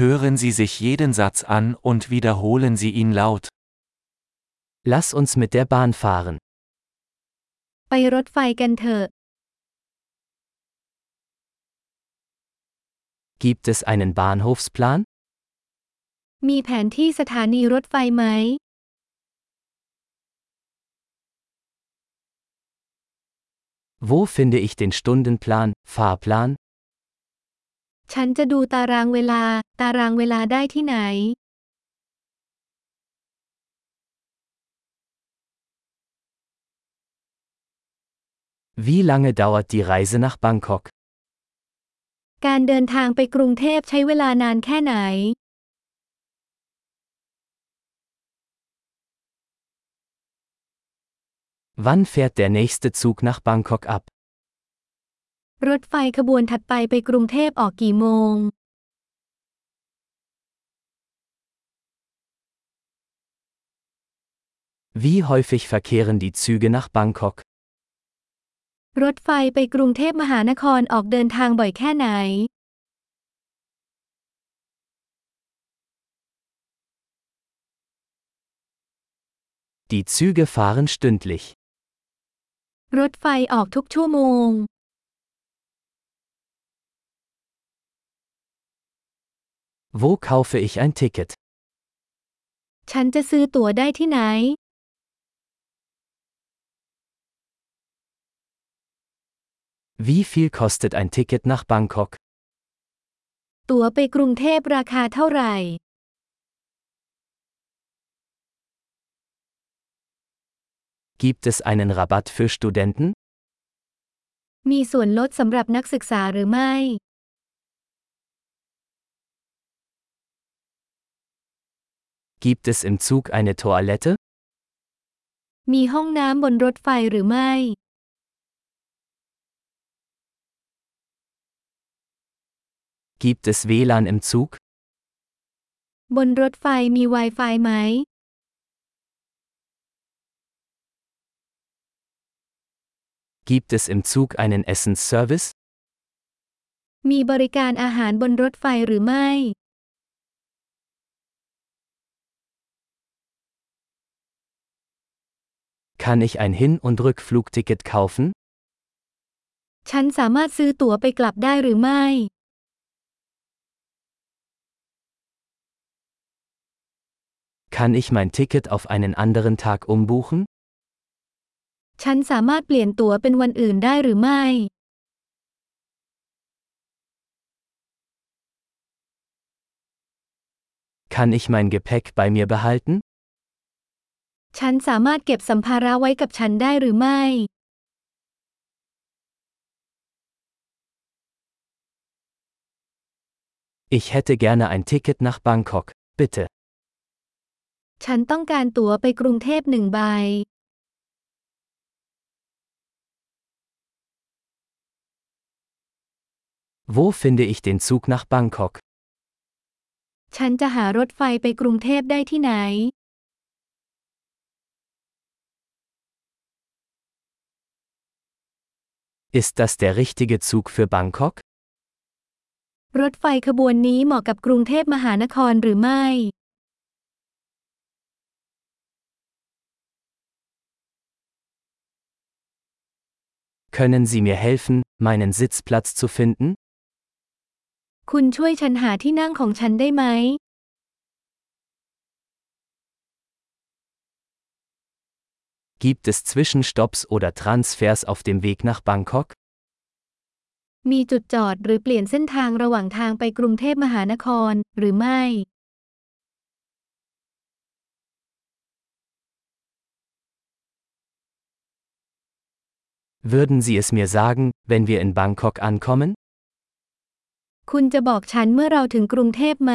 Hören Sie sich jeden Satz an und wiederholen Sie ihn laut. Lass uns mit der Bahn fahren. ไปรถไฟกันเถอะ Gibt es einen Bahnhofsplan? มีแผนที่สถานีรถไฟไหม Wo finde ich den Stundenplan, Fahrplan? ฉันจะดูตารางเวลา ตารางเวลาได้ที่ไหน Wie lange dauert die Reise nach Bangkok? การเดินทางไปกรุงเทพใช้เวลานานแค่ไหน Wann fährt der nächste Zug nach Bangkok ab? รถไฟขบวนถัดไปไปกรุงเทพออกกี่โมง Wie häufig verkehren die Züge nach Bangkok? รถไฟไปกรุงเทพมหานครออกเดินทางบ่อยแค่ไหน Die Züge fahren stündlich. รถไฟออกทุกชั่วโมง Wo kaufe ich ein Ticket? ฉันจะซื้อตั๋วได้ที่ไหน Wie viel kostet ein Ticket nach Bangkok? ตั๋วไปกรุงเทพราคาเท่าไหร่ Gibt es einen Rabatt für Studenten? มีส่วนลดสำหรับนักศึกษาหรือไม่ Gibt es im Zug eine Toilette? มีห้องน้ำบนรถไฟหรือไม่ Gibt es WLAN im Zug? บนรถไฟมี Wi-Fi ไหม Gibt es im Zug einen Essensservice? มีบริการอาหารบนรถไฟหรือไม่ Kann ich ein Hin- und Rückflugticket kaufen? ฉันสามารถซื้อตั๋วไปกลับได้หรือไม่ Kann ich mein Ticket auf einen anderen Tag umbuchen? ฉันสามารถเปลี่ยนตั๋วเป็นวันอื่นได้หรือไม่ Kann ich mein Gepäck bei mir behalten? ฉันสามารถเก็บสัมภาระไว้กับฉันได้หรือไม่ Ich hätte gerne ein Ticket nach Bangkok, bitte. ฉันต้องการตั๋วไปกรุงเทพหนึ่งใบ Wo finde ich den Zug nach Bangkok? ฉันจะหารถไฟไปกรุงเทพได้ที่ไหน Ist das der richtige Zug für Bangkok? รถไฟขบวนนี้เหมาะกับกรุงเทพมหานครหรือไม่ Können Sie mir helfen, meinen Sitzplatz zu finden? คุณช่วยฉันหาที่นั่งของฉันได้ไหม Gibt es Zwischenstopps oder Transfers auf dem Weg nach Bangkok? มีจุดจอดหรือเปลี่ยนเส้นทางระหว่างทางไปกรุงเทพมหานคร หรือไม่ Würden Sie es mir sagen, wenn wir in Bangkok ankommen? คุณจะบอกฉันเมื่อเราถึงกรุงเทพไหม